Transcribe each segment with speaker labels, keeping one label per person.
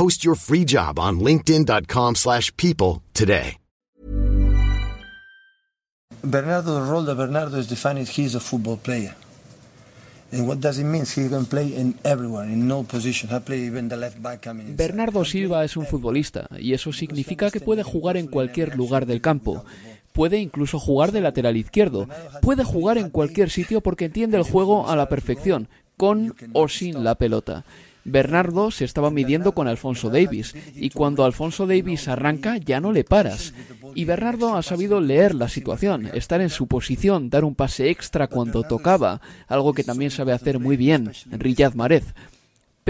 Speaker 1: Post your free job on linkedin.com slash people today.
Speaker 2: Bernardo, the role Bernardo is defining, he's a football player. And what does it mean? He can play in everywhere, in no position. I play even the left back coming inside.
Speaker 3: Bernardo Silva es un futbolista y eso significa que puede jugar en cualquier lugar del campo. Puede incluso jugar de lateral izquierdo. Puede jugar en cualquier sitio porque entiende el juego a la perfección, con o sin la pelota. Bernardo se estaba midiendo con Alfonso Davis y cuando Alfonso Davis arranca ya no le paras. Y Bernardo ha sabido leer la situación, estar en su posición, dar un pase extra cuando tocaba, algo que también sabe hacer muy bien Riyad Mahrez.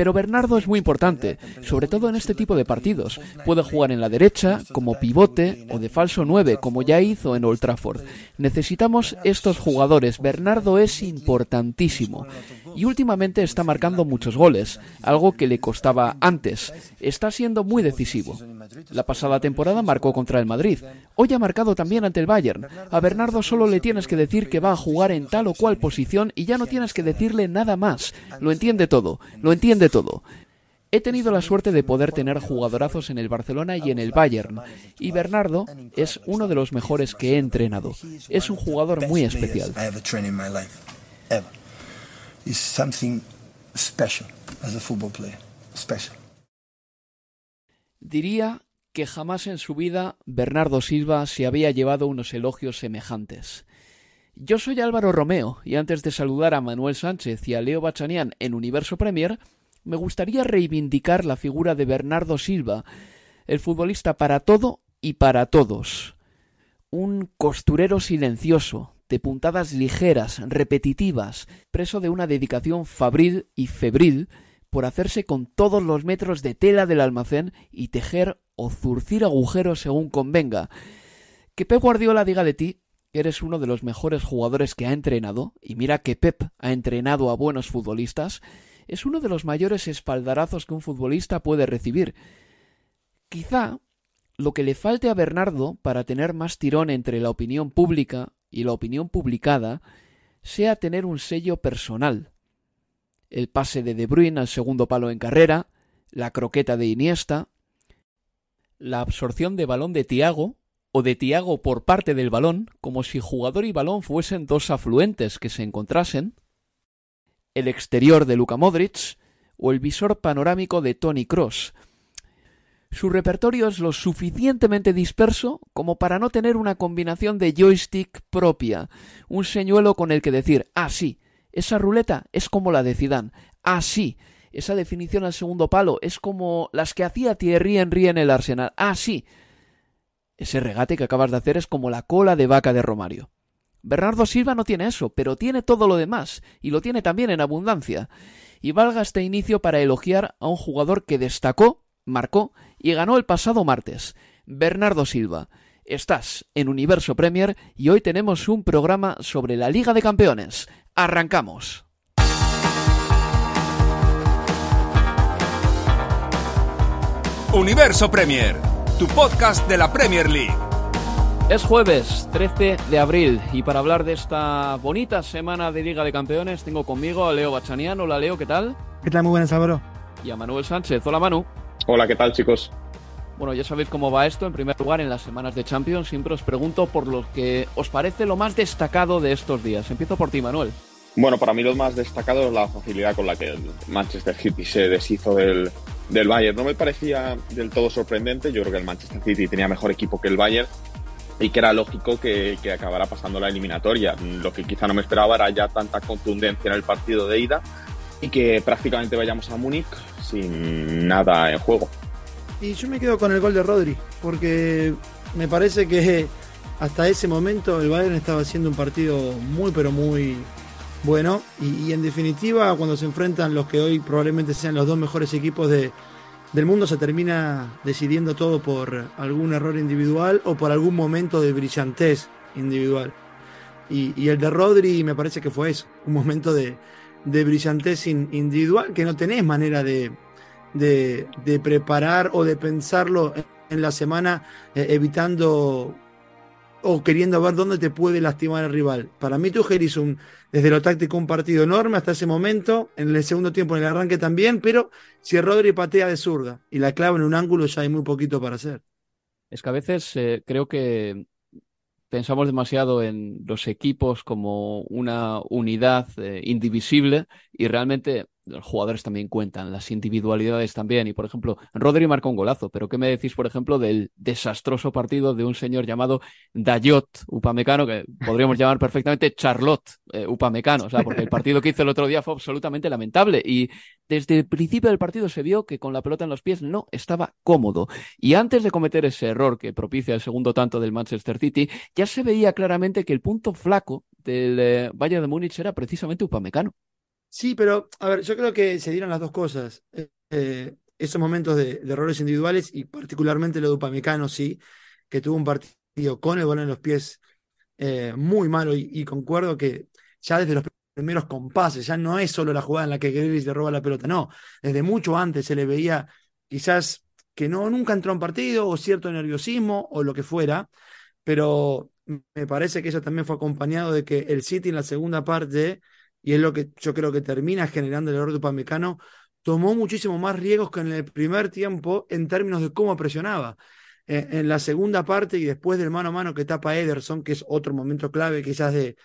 Speaker 3: Pero Bernardo es muy importante, sobre todo en este tipo de partidos. Puede jugar en la derecha, como pivote o de falso 9, como ya hizo en Old Trafford. Necesitamos estos jugadores. Bernardo es importantísimo. Y últimamente está marcando muchos goles, algo que le costaba antes. Está siendo muy decisivo. La pasada temporada marcó contra el Madrid. Hoy ha marcado también ante el Bayern. A Bernardo solo le tienes que decir que va a jugar en tal o cual posición y ya no tienes que decirle nada más. Lo entiende todo, lo entiende todo. He tenido la suerte de poder tener jugadorazos en el Barcelona y en el Bayern, y Bernardo es uno de los mejores que he entrenado. Es un jugador muy especial. Diría que jamás en su vida Bernardo Silva se había llevado unos elogios semejantes. Yo soy Álvaro Romeo y antes de saludar a Manuel Sánchez y a Leo Bachanian en Universo Premier, me gustaría reivindicar la figura de Bernardo Silva, el futbolista para todo y para todos. Un costurero silencioso, de puntadas ligeras, repetitivas, preso de una dedicación fabril y febril por hacerse con todos los metros de tela del almacén y tejer o zurcir agujeros según convenga. Que Pep Guardiola diga de ti que eres uno de los mejores jugadores que ha entrenado, y mira que Pep ha entrenado a buenos futbolistas, es uno de los mayores espaldarazos que un futbolista puede recibir. Quizá lo que le falte a Bernardo para tener más tirón entre la opinión pública y la opinión publicada sea tener un sello personal. El pase de De Bruyne al segundo palo en carrera, la croqueta de Iniesta, la absorción de balón de Tiago o de Tiago por parte del balón, como si jugador y balón fuesen dos afluentes que se encontrasen, el exterior de Luka Modric o el visor panorámico de Tony Cross. Su repertorio es lo suficientemente disperso como para no tener una combinación de joystick propia, un señuelo con el que decir, ah, sí, esa ruleta es como la de Zidane, ah, sí, esa definición al segundo palo es como las que hacía Thierry Henry en el Arsenal, ah, sí, ese regate que acabas de hacer es como la cola de vaca de Romario. Bernardo Silva no tiene eso, pero tiene todo lo demás, y lo tiene también en abundancia. Y valga este inicio para elogiar a un jugador que destacó, marcó y ganó el pasado martes, Bernardo Silva. Estás en Universo Premier y hoy tenemos un programa sobre la Liga de Campeones. Arrancamos.
Speaker 4: Universo Premier, tu podcast de la Premier League.
Speaker 3: Es jueves 13 de abril y para hablar de esta bonita semana de Liga de Campeones tengo conmigo a Leo Bachanian. Hola Leo, ¿qué tal?
Speaker 5: ¿Qué tal? Muy buenas, Álvaro.
Speaker 3: Y a Manuel Sánchez. Hola Manu.
Speaker 6: Hola, ¿qué tal chicos?
Speaker 3: Bueno, ya sabéis cómo va esto. En primer lugar, en las semanas de Champions siempre os pregunto por lo que os parece lo más destacado de estos días. Empiezo por ti, Manuel.
Speaker 6: Bueno, para mí lo más destacado es la facilidad con la que el Manchester City se deshizo del,
Speaker 5: del Bayern. No me parecía del todo sorprendente. Yo creo que el Manchester City tenía mejor equipo que el Bayern y que era lógico que, que acabara pasando la eliminatoria. Lo que quizá no me esperaba era ya tanta contundencia en el partido de ida y que prácticamente vayamos a Múnich sin nada en juego.
Speaker 6: Y yo me quedo con el gol de Rodri, porque me parece que hasta ese momento el Bayern estaba haciendo un partido muy pero muy bueno y, en definitiva cuando se enfrentan los que hoy probablemente sean los dos mejores equipos de, del mundo se termina decidiendo todo por algún error individual o por algún momento de brillantez individual. Y, el de Rodri me parece que fue eso, un momento de, de brillantez individual que no tenés manera de, de, preparar o de pensarlo en la semana eh, evitando o queriendo ver dónde te puede lastimar el rival. Para mí Tuchel hizo un, desde lo táctico un partido enorme hasta ese momento, en el segundo tiempo en el arranque también, pero si Rodri patea de zurda y la clava en un ángulo ya hay muy poquito para hacer.
Speaker 3: Es que a veces eh, creo que pensamos demasiado en los equipos como una unidad eh, indivisible y realmente los jugadores también cuentan, las individualidades también. Y por ejemplo, Rodri marcó un golazo, pero ¿qué me decís, por ejemplo, del desastroso partido de un señor llamado Dayot Upamecano, que podríamos llamar perfectamente Charlotte eh, Upamecano? O sea, porque el partido que hizo el otro día fue absolutamente lamentable. Y desde el principio del partido se vio que con la pelota en los pies no estaba cómodo. Y antes de cometer ese error que propicia el segundo tanto del Manchester City, ya se veía claramente que el punto flaco del eh, Valle de Múnich era precisamente Upamecano.
Speaker 6: Sí, pero a ver, yo creo que se dieron las dos cosas. Eh, eh, esos momentos de, errores individuales y particularmente lo de Upamecano, sí, que tuvo un partido con el balón en los pies eh, muy malo y, concuerdo que ya desde los primeros compases, ya no es solo la jugada en la que Grealish le roba la pelota, no, desde mucho antes se le veía quizás que no nunca entró en partido o cierto nerviosismo o lo que fuera, pero me parece que eso también fue acompañado de que el City en la segunda parte y es lo que yo creo que termina generando el error de Upamecano, tomó muchísimo más riesgos que en el primer tiempo en términos de cómo presionaba. Eh, en la segunda parte y después del mano a mano que tapa Ederson, que es otro momento clave quizás de,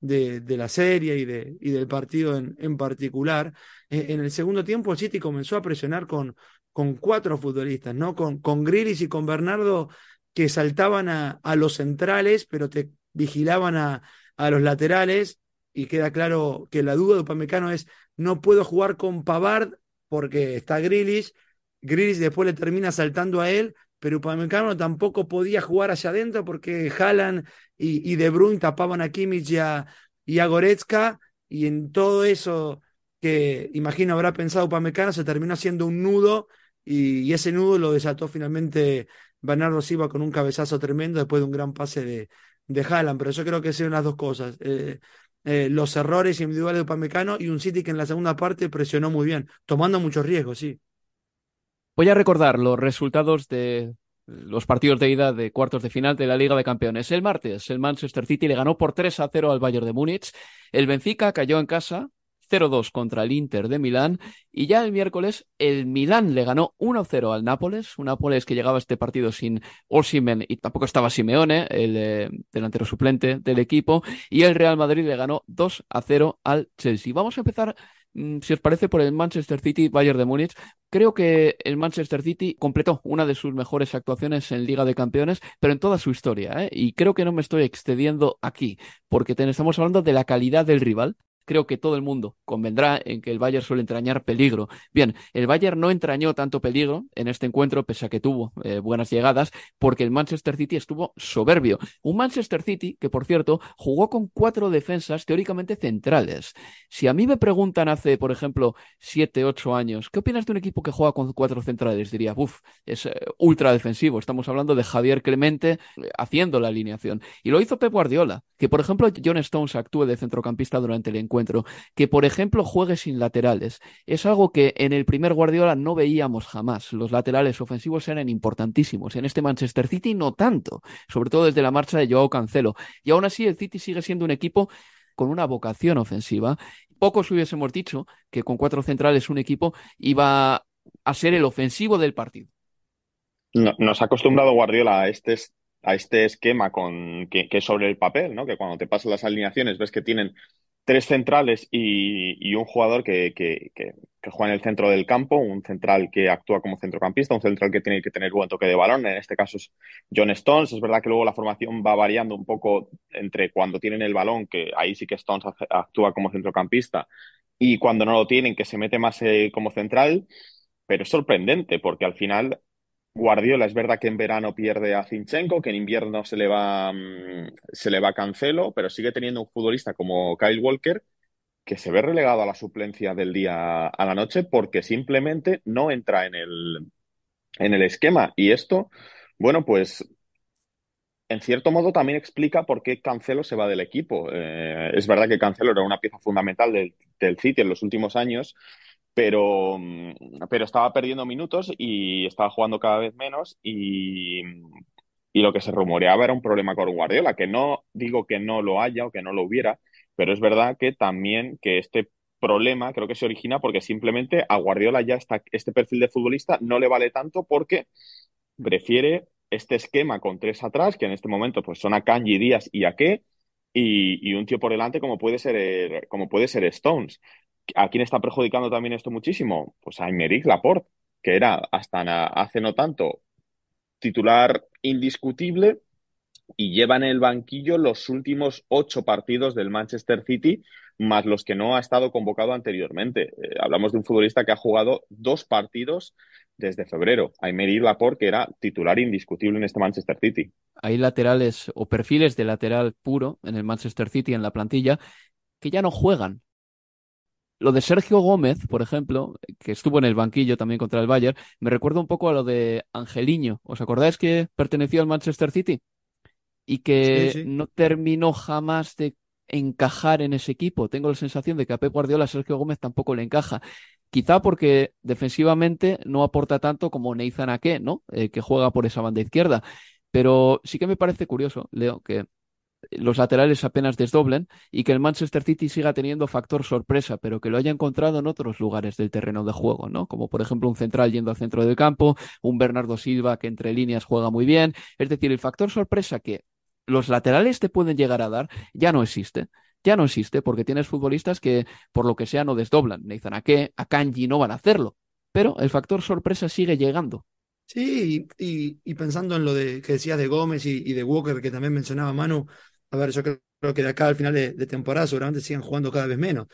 Speaker 6: de, la serie y, de, y del partido en, en particular, eh, en el segundo tiempo el City comenzó a presionar con, con cuatro futbolistas, ¿no? Con, con Grilis y con Bernardo que saltaban a, a los centrales, pero te vigilaban a, a los laterales y queda claro que la duda de Upamecano es no puedo jugar con Pavard porque está Grillis, Grillis después le termina saltando a él, pero Upamecano tampoco podía jugar allá adentro porque Haaland y, y De Bruyne tapaban a Kimmich y a, y a Goretzka y en todo eso que imagino habrá pensado Upamecano se terminó haciendo un nudo y, ese nudo lo desató finalmente Bernardo Silva con un cabezazo tremendo después de un gran pase de, de Haaland, pero yo creo que son las dos cosas. Eh, eh, los errores individuales de Upamecano y un City que en la segunda parte presionó muy bien, tomando muchos riesgos, sí.
Speaker 3: Voy a recordar los resultados de los partidos de ida de cuartos de final de la Liga de Campeones. El martes, el Manchester City le ganó por 3 a 0 al Bayern de Múnich. El Benfica cayó en casa 0-2 contra el Inter de Milán y ya el miércoles el Milán le ganó 1-0 al Nápoles, un Nápoles que llegaba a este partido sin Osimhen y tampoco estaba Simeone, el eh, delantero suplente del equipo, y el Real Madrid le ganó 2-0 al Chelsea. Vamos a empezar mm, si os parece, por el Manchester City Bayern de Múnich. Creo que el Manchester City completó una de sus mejores actuaciones en Liga de Campeones, pero en toda su historia. ¿eh? Y creo que no me estoy excediendo aquí, porque estamos hablando de la calidad del rival creo que todo el mundo convendrá en que el Bayern suele entrañar peligro. Bien, el Bayern no entrañó tanto peligro en este encuentro, pese a que tuvo eh, buenas llegadas, porque el Manchester City estuvo soberbio. Un Manchester City que, por cierto, jugó con cuatro defensas teóricamente centrales. Si a mí me preguntan hace, por ejemplo, siete, ocho años, ¿qué opinas de un equipo que juega con cuatro centrales? Diría, uff, es eh, ultra defensivo. Estamos hablando de Javier Clemente eh, haciendo la alineación. Y lo hizo Pep Guardiola, que, por ejemplo, John Stones actúe de centrocampista durante el encuentro que, por ejemplo, juegue sin laterales. Es algo que en el primer Guardiola no veíamos jamás. Los laterales ofensivos eran importantísimos. En este Manchester City no tanto, sobre todo desde la marcha de Joao Cancelo. Y aún así el City sigue siendo un equipo con una vocación ofensiva. Pocos hubiésemos dicho que con cuatro centrales un equipo iba a ser el ofensivo del partido.
Speaker 5: nos ha acostumbrado Guardiola a este, a este esquema con, que, que, sobre el papel, ¿no? que cuando te pasan las alineaciones ves que tienen tres centrales y, un jugador que, juega en el centro del campo, un central que actúa como centrocampista, un central que tiene que tener buen toque de balón, en este caso es John Stones. Es verdad que luego la formación va variando un poco entre cuando tienen el balón, que ahí sí que Stones actúa como centrocampista, y cuando no lo tienen, que se mete más eh, como central, pero es sorprendente porque al final Guardiola es verdad que en verano pierde a Zinchenko, que en invierno se le va mm, se le va a Cancelo, pero sigue teniendo un futbolista como Kyle Walker que se ve relegado a la suplencia del día a la noche porque simplemente no entra en el en el esquema y esto, bueno, pues en cierto modo también explica por qué Cancelo se va del equipo. Eh, es verdad que Cancelo era una pieza fundamental del, del City en los últimos años, pero, mm, pero estaba perdiendo minutos y estaba jugando cada vez menos y, y lo que se rumoreaba era un problema con Guardiola, que no digo que no lo haya o que no lo hubiera, pero es verdad que también que este problema creo que se origina porque simplemente a Guardiola ya está, este perfil de futbolista no le vale tanto porque prefiere este esquema con tres atrás, que en este momento pues son a Kanji, Díaz y a qué, y, y, un tío por delante como puede ser, como puede ser Stones. ¿A quién está perjudicando también esto muchísimo? Pues a Aymeric Laporte, que era hasta hace no tanto titular indiscutible y lleva en el banquillo los últimos ocho partidos del Manchester City, más los que no ha estado convocado anteriormente. Eh, hablamos de un futbolista que ha jugado dos partidos desde febrero. Aymeric Laporte, que era titular indiscutible en este Manchester City.
Speaker 3: Hay laterales o perfiles de lateral puro en el Manchester City en la plantilla que ya no juegan lo de Sergio Gómez, por ejemplo, que estuvo en el banquillo también contra el Bayern, me recuerda un poco a lo de Angeliño. ¿Os acordáis que perteneció al Manchester City? Y que no terminó jamás de encajar en ese equipo. Tengo la sensación de que a Pep Guardiola Sergio Gómez tampoco le encaja. Quizá porque defensivamente no aporta tanto como Neizan Ake, ¿no? Eh, que juega por esa banda izquierda. Pero sí que me parece curioso, Leo, que los laterales apenas desdoblen y que el Manchester City siga teniendo factor sorpresa, pero que lo haya encontrado en otros lugares del terreno de juego, ¿no? Como por ejemplo un central yendo al centro del campo, un Bernardo Silva que entre líneas juega muy bien. Es decir, el factor sorpresa que los laterales te pueden llegar a dar ya no existe. Ya no existe porque tienes futbolistas que por lo que sea no desdoblan. Nathan Ake, a Kanji no van a hacerlo. Pero el factor sorpresa sigue llegando.
Speaker 6: Sí, y, pensando en lo de, que decías de Gómez y, y, de Walker, que también mencionaba Manu, a ver, yo creo, que de acá al final de, temporada seguramente sigan jugando cada vez menos.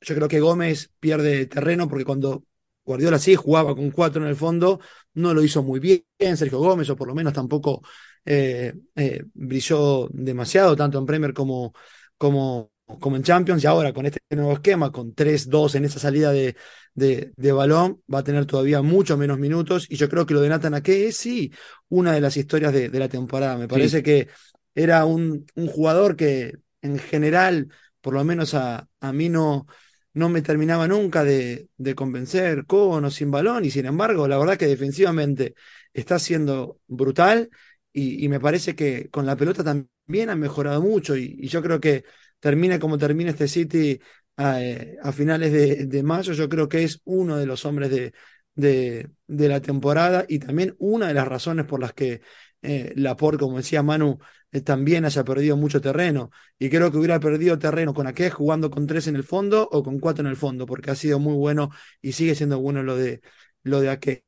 Speaker 6: Yo creo que Gómez pierde terreno porque cuando Guardiola sí jugaba con cuatro en el fondo, no lo hizo muy bien Sergio Gómez, o por lo menos tampoco eh, eh, brilló demasiado, tanto en Premier como, como, como en Champions, y ahora con este nuevo esquema, con 3-2 en esa salida de, de, balón, va a tener todavía mucho menos minutos, y yo creo que lo de Nathan Ake es sí una de las historias de, la temporada. Me parece que era un, un, jugador que en general, por lo menos a, a mí no, no me terminaba nunca de, de, convencer con o sin balón, y sin embargo, la verdad que defensivamente está siendo brutal y, y me parece que con la pelota también ha mejorado mucho y, yo creo que termine como termine este City a, eh, a finales de, de, mayo, yo creo que es uno de los hombres de, de la temporada y también una de las razones por las que eh, Laporte, como decía Manu, eh, también haya perdido mucho terreno. Y creo que hubiera perdido terreno con aquel jugando con tres en el fondo o con cuatro en el fondo, porque ha sido muy bueno y sigue siendo bueno lo de, lo de aquel.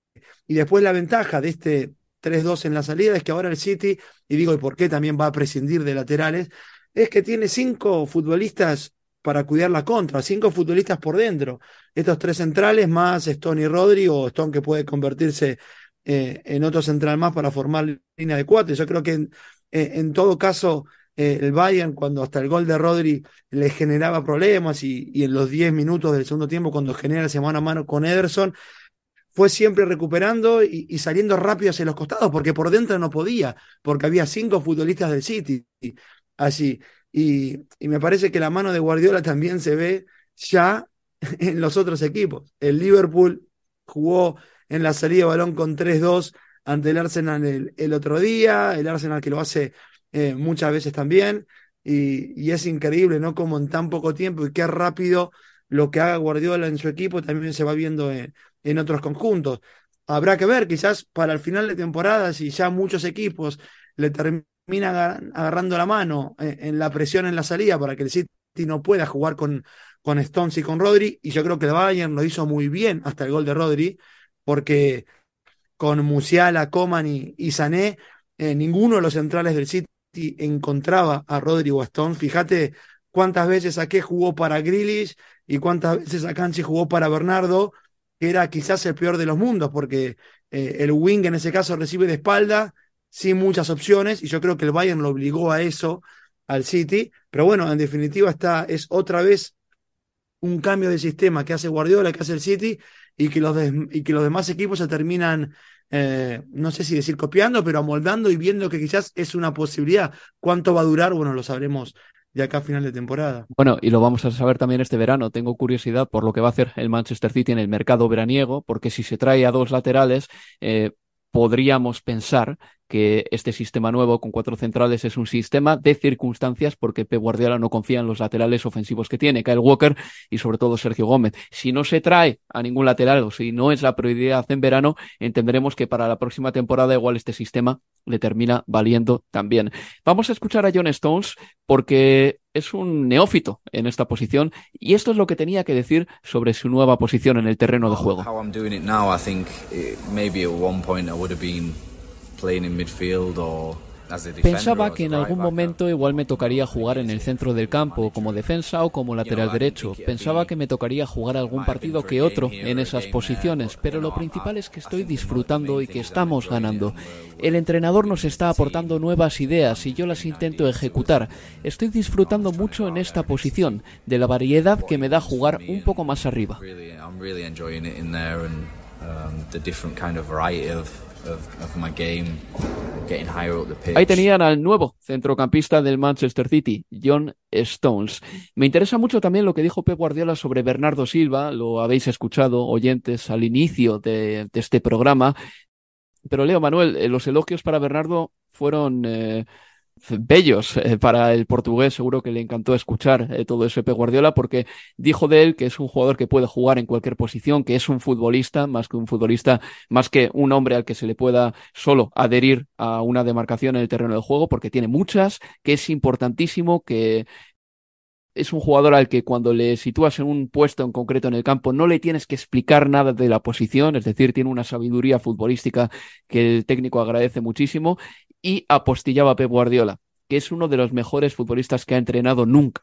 Speaker 6: Y después la ventaja de este 3-2 en la salida es que ahora el City, y digo, ¿y por qué también va a prescindir de laterales? Es que tiene cinco futbolistas para cuidar la contra, cinco futbolistas por dentro. Estos tres centrales más Stone y Rodri, o Stone que puede convertirse eh, en otro central más para formar línea de cuatro. Yo creo que en, eh, todo caso eh, el Bayern cuando hasta el gol de Rodri le generaba problemas y, y en los 10 minutos del segundo tiempo cuando genera ese mano a mano con Ederson fue siempre recuperando y, y, saliendo rápido hacia los costados porque por dentro no podía porque había cinco futbolistas del City así y, y me parece que la mano de Guardiola también se ve ya en los otros equipos el Liverpool jugó en la salida de balón con 3-2 ante el Arsenal el, otro día, el Arsenal que lo hace eh, muchas veces también, y, es increíble, ¿no? Como en tan poco tiempo y qué rápido lo que haga Guardiola en su equipo también se va viendo en, en otros conjuntos. Habrá que ver, quizás para el final de temporada, si ya muchos equipos le terminan agarrando la mano en, en la presión en la salida para que el City no pueda jugar con, con Stones y con Rodri, y yo creo que el Bayern lo hizo muy bien hasta el gol de Rodri, porque con Musiala, Coman y, Sané, eh, ninguno de los centrales del City encontraba a Rodri o a Stones. Fíjate cuántas veces qué jugó para Grealish y cuántas veces Akanji jugó para Bernardo, que era quizás el peor de los mundos, porque eh, el wing en ese caso recibe de espalda, sin muchas opciones, y yo creo que el Bayern lo obligó a eso al City, pero bueno, en definitiva está, es otra vez un cambio de sistema que hace Guardiola, que hace el City, y que los, y que los demás equipos se terminan, eh, no sé si decir copiando, pero amoldando y viendo que quizás es una posibilidad. ¿Cuánto va a durar? Bueno, lo sabremos de acá a final de temporada.
Speaker 3: Bueno, y lo vamos a saber también este verano. Tengo curiosidad por lo que va a hacer el Manchester City en el mercado veraniego, porque si se trae a dos laterales, eh, podríamos pensar que este sistema nuevo con cuatro centrales es un sistema de circunstancias porque Pep Guardiola no confía en los laterales ofensivos que tiene, Kyle Walker y sobre todo Sergio Gómez. Si no se trae a ningún lateral o si no es la prioridad en verano, entenderemos que para la próxima temporada igual este sistema le termina valiendo también. Vamos a escuchar a John Stones porque es un neófito en esta posición y esto es lo que tenía que decir sobre su nueva posición en el terreno de juego. Pensaba que en algún momento igual me tocaría jugar en el centro del campo, como defensa o como lateral derecho. Pensaba que me tocaría jugar algún partido que otro en esas posiciones, pero lo principal es que estoy disfrutando y que estamos ganando. El entrenador nos está aportando nuevas ideas y yo las intento ejecutar. Estoy disfrutando mucho en esta posición, de la variedad que me da jugar un poco más arriba. Ahí tenían al nuevo centrocampista del Manchester City, John Stones. Me interesa mucho también lo que dijo Pep Guardiola sobre Bernardo Silva, lo habéis escuchado, oyentes, al inicio de, este programa. Pero Leo Manuel, eh, los elogios para Bernardo fueron eh, bellos eh, para el portugués. Seguro que le encantó escuchar eh, todo eso de Guardiola porque dijo de él que es un jugador que puede jugar en cualquier posición, que es un futbolista, más que un futbolista, más que un hombre al que se le pueda solo adherir a una demarcación en el terreno de juego, porque tiene muchas, que es importantísimo, que es un jugador al que cuando le sitúas en un puesto en concreto en el campo no le tienes que explicar nada de la posición, es decir, tiene una sabiduría futbolística que el técnico agradece muchísimo y apostillaba a Pep Guardiola, que es uno de los mejores futbolistas que ha entrenado nunca.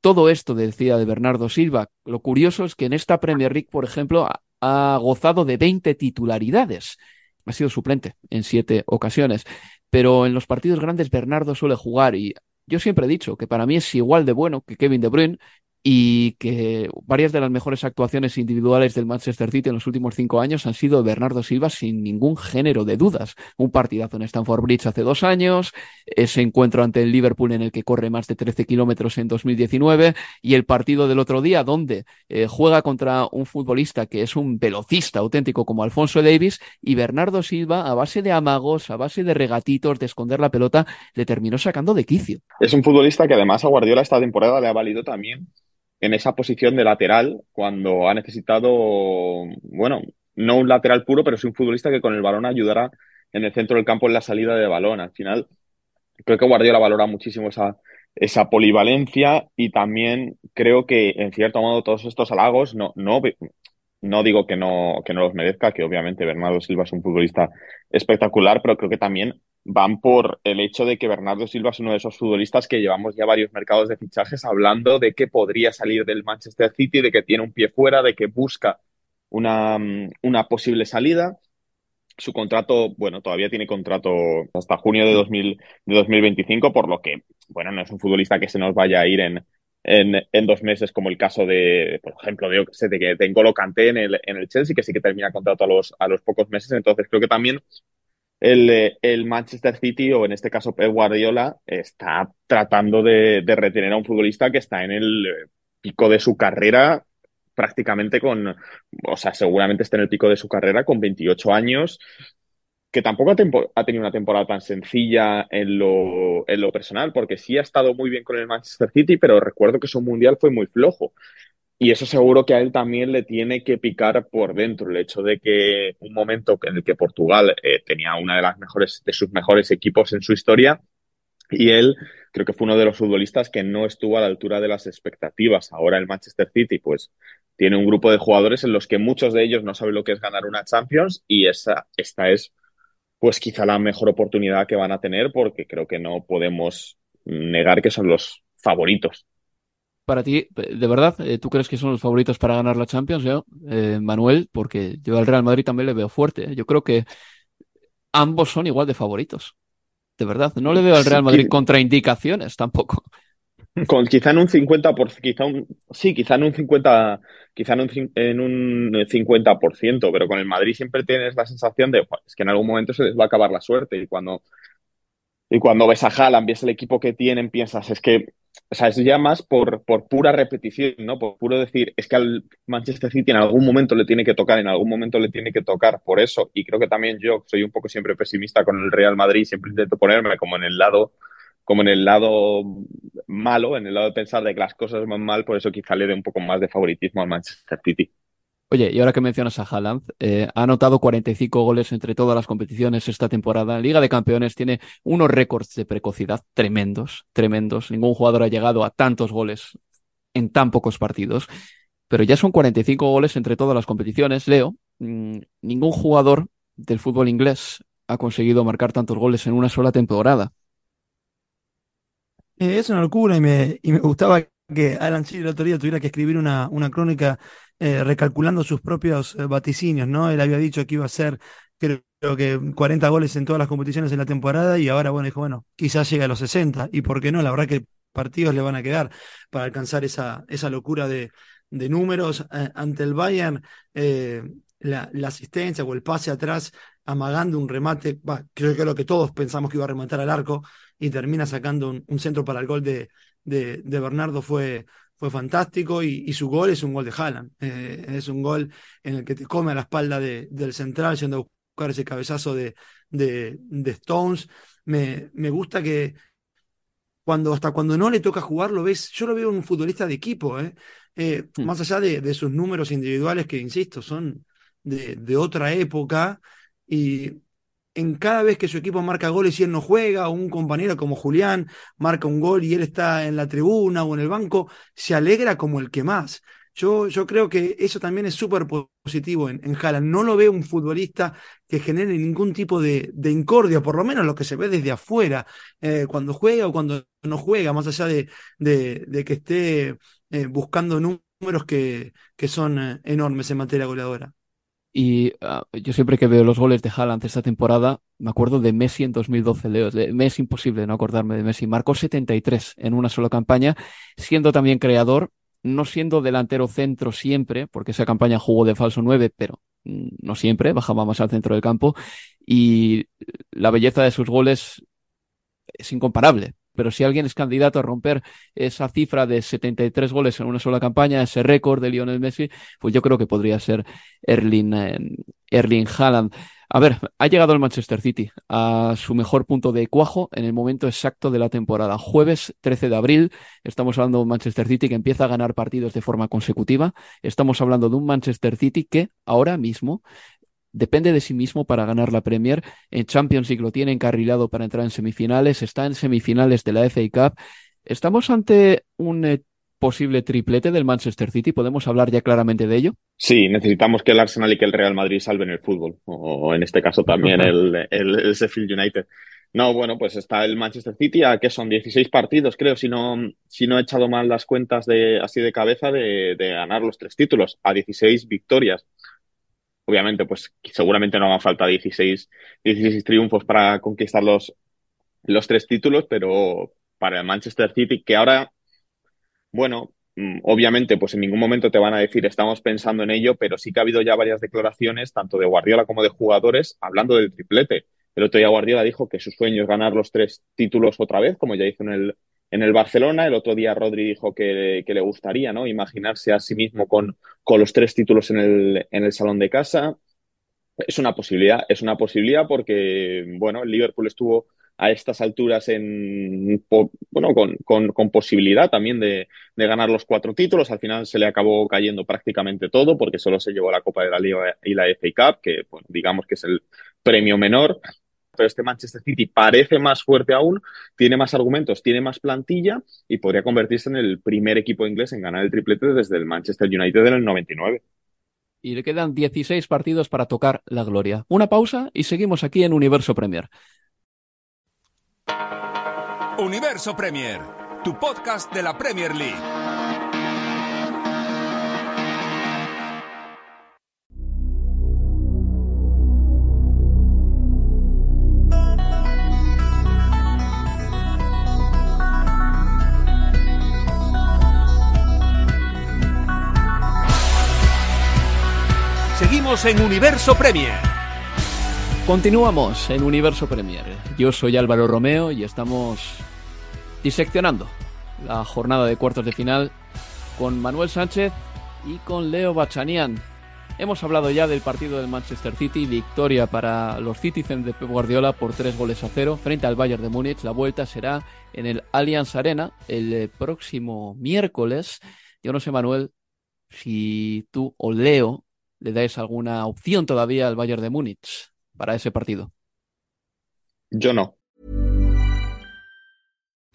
Speaker 3: Todo esto decía de Bernardo Silva. Lo curioso es que en esta Premier League, por ejemplo, ha gozado de 20 titularidades. Ha sido suplente en siete ocasiones. Pero en los partidos grandes Bernardo suele jugar y yo siempre he dicho que para mí es igual de bueno que Kevin De Bruyne y que varias de las mejores actuaciones individuales del Manchester City en los últimos cinco años han sido Bernardo Silva sin ningún género de dudas. Un partidazo en Stamford Bridge hace dos años, ese encuentro ante el Liverpool en el que corre más de 13 kilómetros en 2019 y el partido del otro día donde eh, juega contra un futbolista que es un velocista auténtico como Alfonso Davis y Bernardo Silva a base de amagos, a base de regatitos, de esconder la pelota, le terminó sacando de quicio.
Speaker 5: Es un futbolista que además a Guardiola esta temporada le ha valido también en esa posición de lateral cuando ha necesitado, bueno, no un lateral puro, pero sí un futbolista que con el balón ayudará en el centro del campo en la salida de balón. Al final, creo que Guardiola valora muchísimo esa, esa polivalencia y también creo que, en cierto modo, todos estos halagos, no, no, no digo que no, que no los merezca, que obviamente Bernardo Silva es un futbolista espectacular, pero creo que también van por el hecho de que Bernardo Silva es uno de esos futbolistas que llevamos ya varios mercados de fichajes hablando de que podría salir del Manchester City, de que tiene un pie fuera, de que busca una, una posible salida. Su contrato, bueno, todavía tiene contrato hasta junio de, 2000, de 2025, por lo que, bueno, no es un futbolista que se nos vaya a ir en, en, en, dos meses, como el caso de, por ejemplo, de, de que tengo lo canté en el, en el Chelsea, que sí que termina contrato a los, a los pocos meses. Entonces, creo que también el, el, Manchester City, o en este caso Pep Guardiola, está tratando de, de, retener a un futbolista que está en el pico de su carrera, prácticamente con, o sea, seguramente está en el pico de su carrera con 28 años, que tampoco ha, ha tenido una temporada tan sencilla en lo, en lo personal, porque sí ha estado muy bien con el Manchester City, pero recuerdo que su mundial fue muy flojo. Y eso seguro que a él también le tiene que picar por dentro el hecho de que un momento en el que Portugal eh, tenía una de las mejores de sus mejores equipos en su historia y él creo que fue uno de los futbolistas que no estuvo a la altura de las expectativas. Ahora el Manchester City, pues, tiene un grupo de jugadores en los que muchos de ellos no saben lo que es ganar una Champions y esa, esta es, pues, quizá la mejor oportunidad que van a tener porque creo que no podemos negar que son los favoritos.
Speaker 3: Para ti, de verdad, eh, ¿tú crees que son los favoritos para ganar la Champions, yo, eh, Manuel? Porque yo al Real Madrid también le veo fuerte. Yo creo que ambos son igual de favoritos. De verdad, no le veo al Real Madrid contraindicaciones tampoco.
Speaker 5: Con, quizá en un 50%, por, quizá un, sí, quizá en un 50%, quizá en un, en un 50%, pero con el Madrid siempre tienes la sensación de es que en algún momento se les va a acabar la suerte y cuando, y cuando ves a Haaland, ves el equipo que tienen, piensas, es que o sea, es ya más por, por pura repetición, ¿no? Por puro decir, es que al Manchester City en algún momento le tiene que tocar, en algún momento le tiene que tocar, por eso. Y creo que también yo soy un poco siempre pesimista con el Real Madrid, siempre intento ponerme como en el lado, como en el lado malo, en el lado de pensar de que las cosas van mal, por eso quizá le dé un poco más de favoritismo al Manchester City.
Speaker 3: Oye, y ahora que mencionas a Haaland, eh, ha anotado 45 goles entre todas las competiciones esta temporada. Liga de Campeones tiene unos récords de precocidad tremendos, tremendos. Ningún jugador ha llegado a tantos goles en tan pocos partidos. Pero ya son 45 goles entre todas las competiciones. Leo, mm, ningún jugador del fútbol inglés ha conseguido marcar tantos goles en una sola temporada.
Speaker 6: Eh, es una locura y me, y me gustaba que Alan Shearer el otro día tuviera que escribir una, una crónica eh, recalculando sus propios eh, vaticinios, ¿no? Él había dicho que iba a ser, creo, que 40 goles en todas las competiciones en la temporada y ahora, bueno, dijo, bueno, quizás llegue a los 60 y por qué no, la verdad que partidos le van a quedar para alcanzar esa, esa locura de, de números eh, ante el Bayern. La, la, asistencia o el pase atrás amagando un remate, creo que lo que todos pensamos que iba a rematar al arco y termina sacando un, un centro para el gol de, de, de Bernardo fue, fue fantástico y, su gol es un gol de Haaland. Eh, es un gol en el que te come a la espalda del central yendo a buscar ese cabezazo de, de, Stones. Me, me, gusta que cuando hasta cuando no le toca jugar lo ves, yo lo veo un futbolista de equipo, ¿eh? Eh, hmm. más allá de, de, sus números individuales que, insisto, son de, de otra época y en cada vez que su equipo marca goles y él no juega, o un compañero como Julián marca un gol y él está en la tribuna o en el banco, se alegra como el que más. Yo, yo creo que eso también es súper positivo en, en. No lo veo un futbolista que genere ningún tipo de, de incordia, por lo menos lo que se ve desde afuera, eh, cuando juega o cuando no juega, más allá de, de, que esté eh, buscando números que, que son eh, enormes en materia goleadora.
Speaker 3: Y ah, yo siempre que veo los goles de Haaland esta temporada, me acuerdo de Messi en 2012, Leo. Me es imposible no acordarme de Messi. Marcó 73 en una sola campaña, siendo también creador, no siendo delantero centro siempre, porque esa campaña jugó de falso 9, pero mm, no siempre, bajaba más al centro del campo. Y la belleza de sus goles es incomparable pero si alguien es candidato a romper esa cifra de 73 goles en una sola campaña, ese récord de Lionel Messi, pues yo creo que podría ser Erling, eh, Erling Haaland. A ver, ha llegado el Manchester City a su mejor punto de cuajo en el momento exacto de la temporada. Jueves 13 de abril, estamos hablando de un Manchester City que empieza a ganar partidos de forma consecutiva. Estamos hablando de un Manchester City que ahora mismo depende de sí mismo para ganar la Premier. En Champions League lo tiene encarrilado para entrar en semifinales, está en semifinales de la FA Cup. Estamos ante un eh, posible triplete del Manchester City. ¿Podemos hablar ya claramente de ello?
Speaker 5: Sí, necesitamos que el Arsenal y que el Real Madrid salven el fútbol, o en este caso también el, el, Sheffield United. No, bueno, pues está el Manchester City, a que son 16 partidos, creo, si no, si no he echado mal las cuentas de, así de cabeza, de, de ganar los tres títulos, a 16 victorias obviamente, pues seguramente no haga falta 16, 16 triunfos para conquistar los, los tres títulos, pero para el Manchester City, que ahora, bueno, mm, obviamente, pues en ningún momento te van a decir estamos pensando en ello, pero sí que ha habido ya varias declaraciones, tanto de Guardiola como de jugadores, hablando del triplete. El otro día Guardiola dijo que su sueño es ganar los tres títulos otra vez, como ya hizo en el, en el Barcelona. El otro día Rodri dijo que, le gustaría ¿no? imaginarse a sí mismo con, con los tres títulos en el, en el salón de casa. Es una posibilidad, es una posibilidad porque, bueno, el Liverpool estuvo a estas alturas en, bueno, con, con, con posibilidad también de, de, ganar los cuatro títulos. Al final se le acabó cayendo prácticamente todo porque solo se llevó la Copa de la Liga y la FA Cup, que digamos que es el premio menor pero este Manchester City parece más fuerte aún, tiene más argumentos, tiene más plantilla y podría convertirse en el primer equipo inglés en ganar el triplete desde el Manchester United en el 99.
Speaker 3: Y le quedan 16 partidos para tocar la gloria. Una pausa y seguimos aquí en Universo Premier.
Speaker 4: Universo Premier, tu podcast de la Premier League. En Universo Premier.
Speaker 3: Continuamos en Universo Premier. Yo soy Álvaro Romeo y estamos diseccionando la jornada de cuartos de final con Manuel Sánchez y con Leo Bachanian. Hemos hablado ya del partido del Manchester City, victoria para los Citizens de Guardiola por tres goles a cero frente al Bayern de Múnich. La vuelta será en el Allianz Arena el eh, próximo miércoles. Yo no sé, Manuel, si tú o Leo le dais alguna opción todavía al Bayern de Múnich para ese partido.
Speaker 5: Yo no.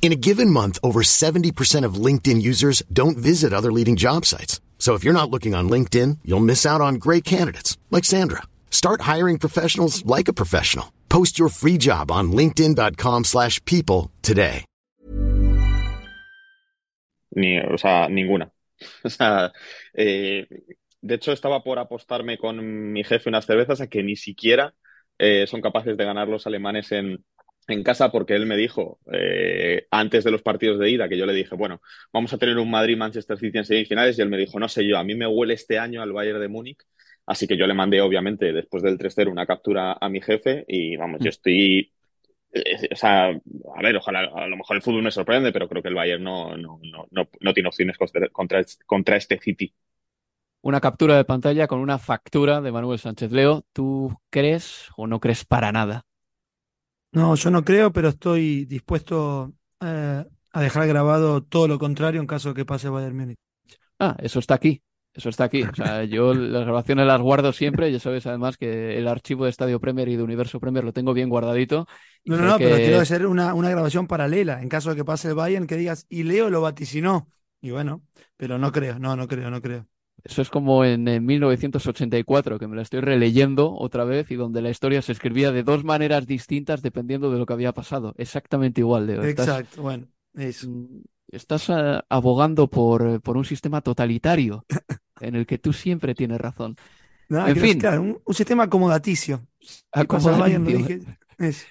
Speaker 1: In a given month, over 70% of LinkedIn users don't visit other leading job sites. So if you're not looking on LinkedIn, you'll miss out on great candidates like Sandra. Start hiring professionals like a professional. Post your free job on linkedin.com/people today.
Speaker 5: Ni, o sea, ninguna. O sea, eh, de hecho estaba por apostarme con mi jefe unas cervezas a que ni siquiera eh, son capaces de ganar los alemanes en, en casa porque él me dijo eh, antes de los partidos de ida que yo le dije, bueno, vamos a tener un Madrid-Manchester City en semifinales y él me dijo, no sé yo, a mí me huele este año al Bayern de Múnich, así que yo le mandé obviamente después del 3-0 una captura a mi jefe y vamos, yo estoy... eh, o sea, a ver, ojalá, a lo mejor el fútbol me sorprende, pero creo que el Bayern no, no, no, no, no tiene opciones contra, contra, contra este City.
Speaker 3: Una captura de pantalla con una factura de Manuel Sánchez Leo. ¿Tú crees o no crees para nada?
Speaker 6: No, yo no creo, pero estoy dispuesto eh, a dejar grabado todo lo contrario en caso de que pase Bayern Múnich.
Speaker 3: Ah, eso está aquí. Eso está aquí. O sea, yo las grabaciones las guardo siempre. Ya sabes además que el archivo de Estadio Premier y de Universo Premier lo tengo bien guardadito.
Speaker 6: No, no, no, pero
Speaker 3: que-
Speaker 6: quiero hacer una, una grabación paralela en caso de que pase el Bayern, que digas, y Leo lo vaticinó. Y bueno, pero no creo, no, no creo, no creo.
Speaker 3: Eso es como en, en 1984, que me la estoy releyendo otra vez y donde la historia se escribía de dos maneras distintas dependiendo de lo que había pasado. Exactamente igual, Leo. Estás,
Speaker 6: Exacto, bueno, eso.
Speaker 3: mm, estás ah, abogando por, eh, por un sistema totalitario en el que tú siempre tienes razón.
Speaker 6: Nada,
Speaker 3: en fin.
Speaker 6: claro, un, un sistema acomodaticio. Lo
Speaker 3: Acomodaticio.
Speaker 6: dije. Eso.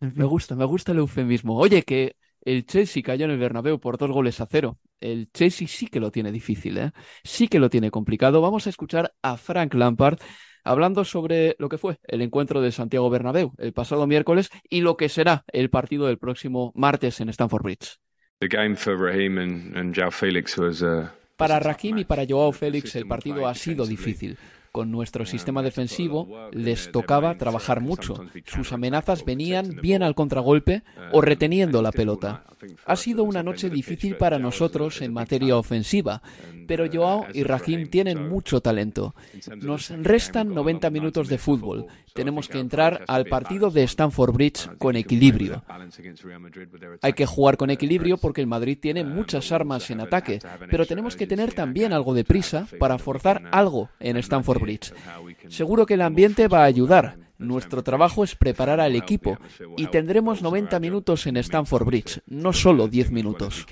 Speaker 6: En
Speaker 3: Me gusta, me gusta el eufemismo. Oye, que el Chelsea cayó en el Bernabéu por dos goles a cero. El Chelsea sí que lo tiene difícil, ¿eh? Sí que lo tiene complicado. Vamos a escuchar a Frank Lampard hablando sobre lo que fue el encuentro de Santiago Bernabéu el pasado miércoles y lo que será el partido del próximo martes en Stamford Bridge.
Speaker 7: The game for Raheem and, and João Felix was
Speaker 3: Para Rakim y para Joao Félix el partido ha sido difícil. Con nuestro sistema defensivo les tocaba trabajar mucho. Sus amenazas venían bien al contragolpe o reteniendo la pelota. Ha sido una noche difícil para nosotros en materia ofensiva, pero Joao y Rahim tienen mucho talento. Nos restan 90 minutos de fútbol. Tenemos que entrar al partido de Stamford Bridge con equilibrio. Hay que jugar con equilibrio porque el Madrid tiene muchas armas en ataque, pero tenemos que tener también algo de prisa para forzar algo en Stamford Bridge. Seguro que el ambiente va a ayudar. Nuestro trabajo es preparar al equipo y tendremos 90 minutos en Stamford Bridge, no solo 10 minutos.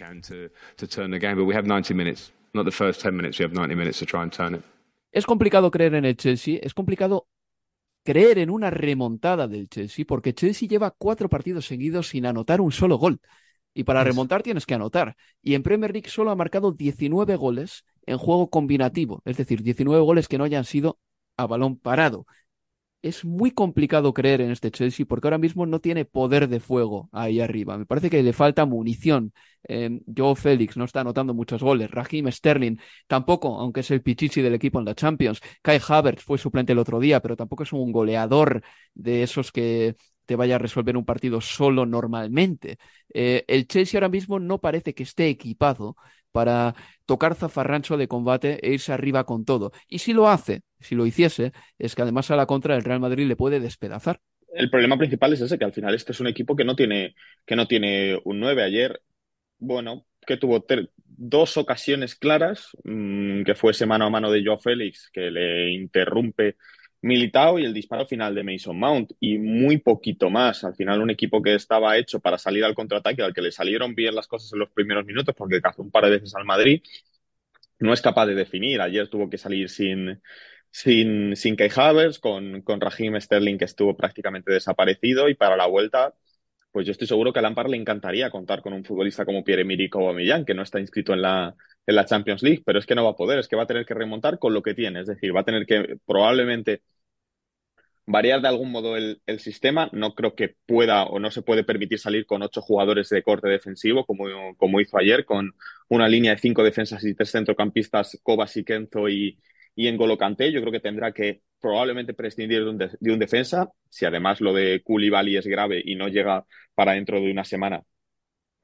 Speaker 3: Es complicado creer en el Chelsea, es complicado creer en una remontada del Chelsea, porque Chelsea lleva cuatro partidos seguidos sin anotar un solo gol. Y para remontar tienes que anotar. Y en Premier League solo ha marcado 19 goles en juego combinativo, es decir, 19 goles que no hayan sido a balón parado es muy complicado creer en este Chelsea porque ahora mismo no tiene poder de fuego ahí arriba. Me parece que le falta munición. Eh, Joe Félix no está anotando muchos goles. Raheem Sterling tampoco, aunque es el pichichi del equipo en la Champions. Kai Havertz fue suplente el otro día, pero tampoco es un goleador de esos que te vaya a resolver un partido solo normalmente. Eh, el Chelsea ahora mismo no parece que esté equipado para tocar zafarrancho de combate e irse arriba con todo. Y si lo hace, si lo hiciese, es que además a la contra el Real Madrid le puede despedazar.
Speaker 5: El problema principal es ese, que al final este es un equipo que no tiene, que no tiene un 9. Ayer, bueno, que tuvo dos ocasiones claras, mm, que fue ese mano a mano de Joe Félix, que le interrumpe Militao y el disparo final de Mason Mount y muy poquito más. Al final un equipo que estaba hecho para salir al contraataque, al que le salieron bien las cosas en los primeros minutos porque cazó un par de veces al Madrid, no es capaz de definir. Ayer tuvo que salir sin, sin, sin Kai Havertz, con, con Sterling que estuvo prácticamente desaparecido y para la vuelta pues yo estoy seguro que a Lampard le encantaría contar con un futbolista como Pierre-Emerick Aubameyang, que no está inscrito en la, en la Champions League, pero es que no va a poder, es que va a tener que remontar con lo que tiene, es decir, va a tener que probablemente variar de algún modo el, sistema. No creo que pueda o no se puede permitir salir con ocho jugadores de corte defensivo, como, como hizo ayer, con una línea de cinco defensas y tres centrocampistas, y Kenzo y, y en Kanté, yo creo que tendrá que probablemente prescindir de un, de, un, defensa. Si además lo de Koulibaly es grave y no llega para dentro de una semana,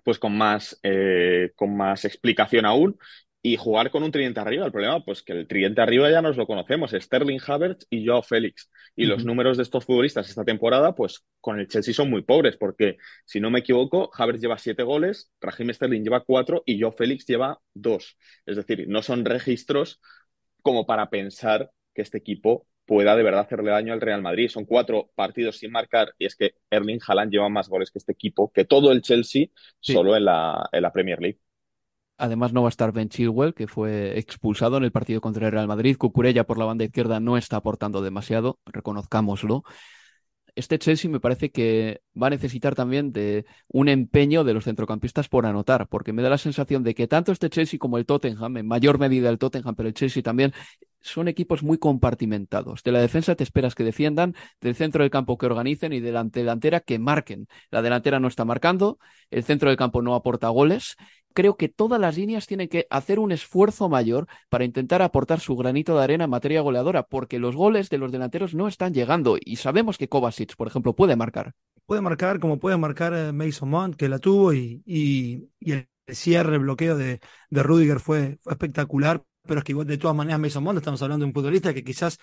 Speaker 5: pues con más, eh, con más explicación aún. Y jugar con un tridente arriba. El problema, pues que el tridente arriba ya nos lo conocemos, Sterling Havertz y Joao Félix. Y los números de estos futbolistas esta temporada, pues con el Chelsea son muy pobres, porque si no me equivoco, Havertz lleva siete goles, Raheem Sterling lleva cuatro y Joao Félix lleva dos. Es decir, no son registros como para pensar que este equipo pueda de verdad hacerle daño al Real Madrid. Son cuatro partidos sin marcar y es que Erling Haaland lleva más goles que este equipo, que todo el Chelsea, solo en la, en la Premier League.
Speaker 3: Además no va a estar Ben Chilwell, que fue expulsado en el partido contra el Real Madrid. Cucurella por la banda izquierda no está aportando demasiado, reconozcámoslo este Chelsea me parece que va a necesitar también de un empeño de los centrocampistas por anotar, porque me da la sensación de que tanto este Chelsea como el Tottenham, en mayor medida el Tottenham, pero el Chelsea también, son equipos muy compartimentados. De la defensa te esperas que defiendan, del centro del campo que organicen y de la delantera que marquen. La delantera no está marcando, el centro del campo no aporta goles creo que todas las líneas tienen que hacer un esfuerzo mayor para intentar aportar su granito de arena en materia goleadora, porque los goles de los delanteros no están llegando y sabemos que Kovacic, por ejemplo, puede marcar.
Speaker 6: Puede marcar como puede marcar eh, Mason Mount, que la tuvo, y, y, el cierre, el bloqueo de, de Rudiger fue, espectacular, pero es que igual de todas maneras Mason Mount, estamos hablando de un futbolista que quizás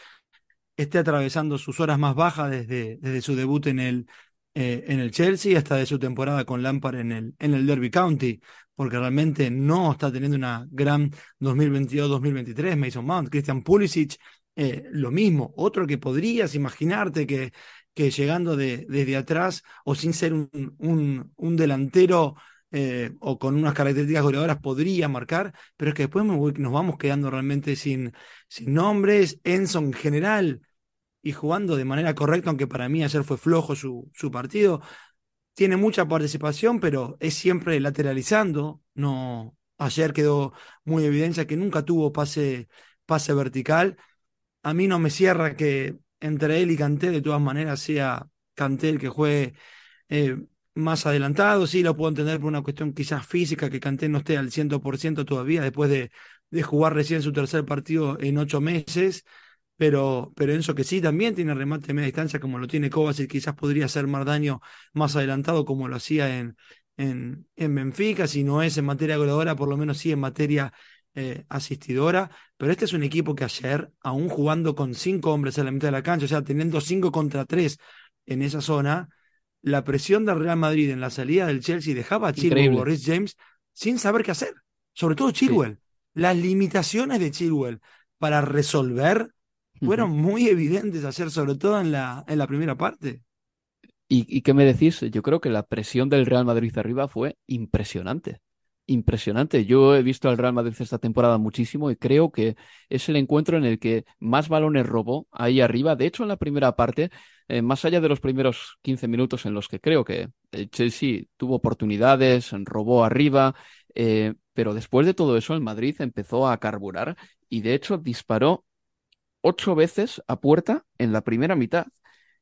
Speaker 6: esté atravesando sus horas más bajas desde, desde su debut en el, eh, en el Chelsea hasta de su temporada con Lampard en el, en el Derby County, porque realmente no está teniendo una gran 2022-2023. Mason Mount, Christian Pulisic, eh, lo mismo. Otro que podrías imaginarte que, que llegando de, desde atrás o sin ser un, un, delantero eh, o con unas características goleadoras podría marcar, pero es que después nos vamos quedando realmente sin, sin nombres. Enzo en general y jugando de manera correcta, aunque para mí ayer fue flojo su, su partido. Tiene mucha participación, pero es siempre lateralizando. No, ayer quedó muy evidencia que nunca tuvo pase, pase vertical. A mí no me cierra que entre él y Canté de todas maneras sea Canté el que juegue eh, más adelantado. Sí, lo puedo entender por una cuestión quizás física, que Canté no esté al 100% todavía después de, de jugar recién su tercer partido en ocho meses pero, pero Enzo que sí también tiene remate de media distancia como lo tiene Kovacic, quizás podría hacer más daño más adelantado como lo hacía en, en, en Benfica, si no es en materia goleadora, por lo menos sí en materia eh, asistidora, pero este es un equipo que ayer, aún jugando con cinco hombres en la mitad de la cancha, o sea, teniendo cinco contra tres en esa zona, la presión del Real Madrid en la salida del Chelsea dejaba a Chilwell o Rhys James sin saber qué hacer, sobre todo Chilwell. Las limitaciones de Chilwell para resolver fueron muy evidentes ayer, sobre todo en la, en la primera parte.
Speaker 3: ¿Y, qué me decís? Yo creo que la presión del Real Madrid arriba fue impresionante. Impresionante. Yo he visto al Real Madrid esta temporada muchísimo y creo que es el encuentro en el que más balones robó ahí arriba. De hecho, en la primera parte, eh, más allá de los primeros 15 minutos en los que creo que el Chelsea tuvo oportunidades, robó arriba, eh, pero después de todo eso, el Madrid empezó a carburar y de hecho disparó ocho veces a puerta en la primera mitad,